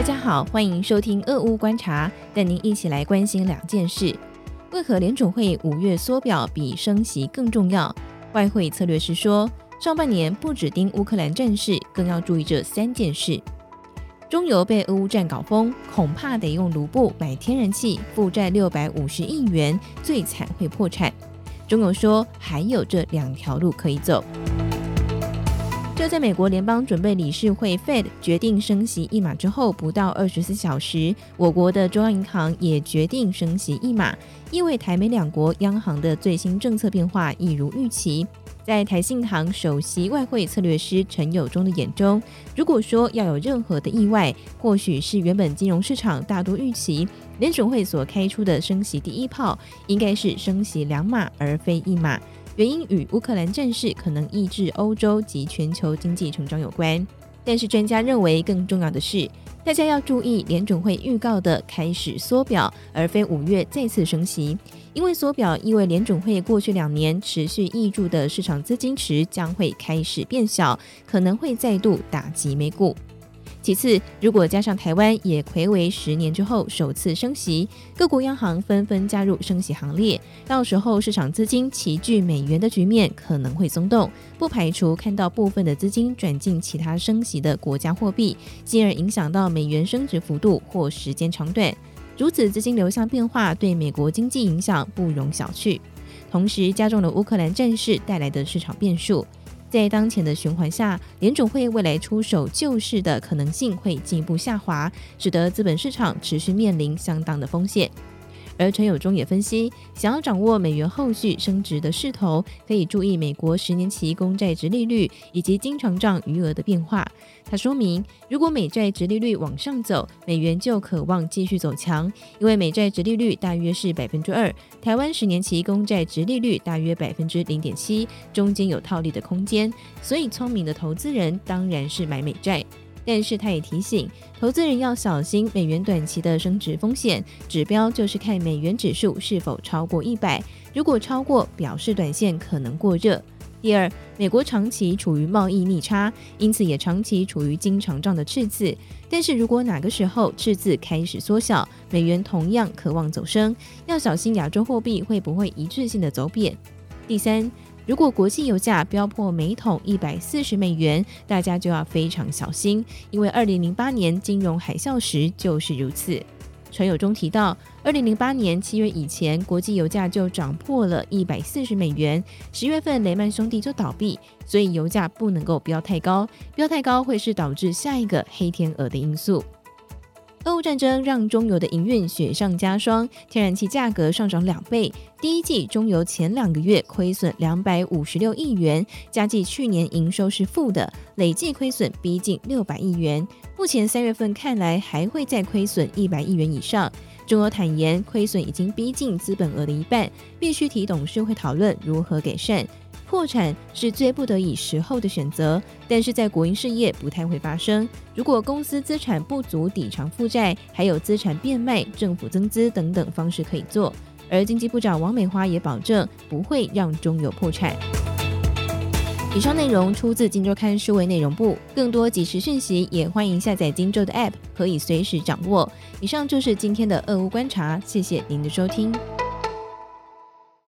大家好，欢迎收听俄乌观察，带您一起来关心两件事：为何联总会五月缩表比升息更重要？外汇策略师说，上半年不只盯乌克兰战事，更要注意这三件事。中油被俄乌战搞疯，恐怕得用卢布买天然气，负债六百五十亿元，最惨会破产。中油说，还有这两条路可以走。就在美国联邦准备理事会 Fed 决定升息一码之后，不到二十四小时，我国的中央银行也决定升息一码，意味台美两国央行的最新政策变化一如预期。在台信行首席外汇策略师陈友忠的眼中，如果说要有任何的意外，或许是原本金融市场大多预期联准会所开出的升息第一炮，应该是升息两码而非一码。原因与乌克兰战事可能抑制欧洲及全球经济成长有关，但是专家认为更重要的是，大家要注意联准会预告的开始缩表，而非五月再次升息，因为缩表意味联准会过去两年持续挹注的市场资金池将会开始变小，可能会再度打击美股。其次，如果加上台湾也睽违十年之后首次升息，各国央行纷纷加入升息行列，到时候市场资金齐聚美元的局面可能会松动，不排除看到部分的资金转进其他升息的国家货币，进而影响到美元升值幅度或时间长短。如此资金流向变化对美国经济影响不容小觑，同时加重了乌克兰战事带来的市场变数。在当前的循环下，联准会未来出手救市的可能性会进一步下滑，使得资本市场持续面临相当的风险。而陈友忠也分析，想要掌握美元后续升值的势头，可以注意美国十年期公债殖利率以及经常账余额的变化。他说明，如果美债殖利率往上走，美元就可望继续走强，因为美债殖利率大约是百分之二，台湾十年期公债殖利率大约百分之零点七，中间有套利的空间，所以聪明的投资人当然是买美债。但是他也提醒投资人要小心美元短期的升值风险，指标就是看美元指数是否超过一百，如果超过，表示短线可能过热。第二，美国长期处于贸易逆差，因此也长期处于经常账的赤字。但是如果哪个时候赤字开始缩小，美元同样渴望走升，要小心亚洲货币会不会一致性的走贬。第三。如果国际油价飙破每桶一百四十美元，大家就要非常小心，因为二零零八年金融海啸时就是如此。陈友忠提到，二零零八年七月以前，国际油价就涨破了一百四十美元，十月份雷曼兄弟就倒闭，所以油价不能够飙太高，飙太高会是导致下一个黑天鹅的因素。俄乌战争让中油的营运雪上加霜，天然气价格上涨两倍。第一季中油前两个月亏损两百五十六亿元，加计去年营收是负的，累计亏损逼近六百亿元。目前三月份看来还会再亏损一百亿元以上。中油坦言，亏损已经逼近资本额的一半，必须提董事会讨论如何改善。破产是最不得已时候的选择，但是在国营事业不太会发生。如果公司资产不足抵偿负债，还有资产变卖、政府增资等等方式可以做。而经济部长王美花也保证不会让中油破产。以上内容出自《今周刊》数位内容部，更多即时讯息也欢迎下载《今周》的 App，可以随时掌握。以上就是今天的俄乌观察，谢谢您的收听。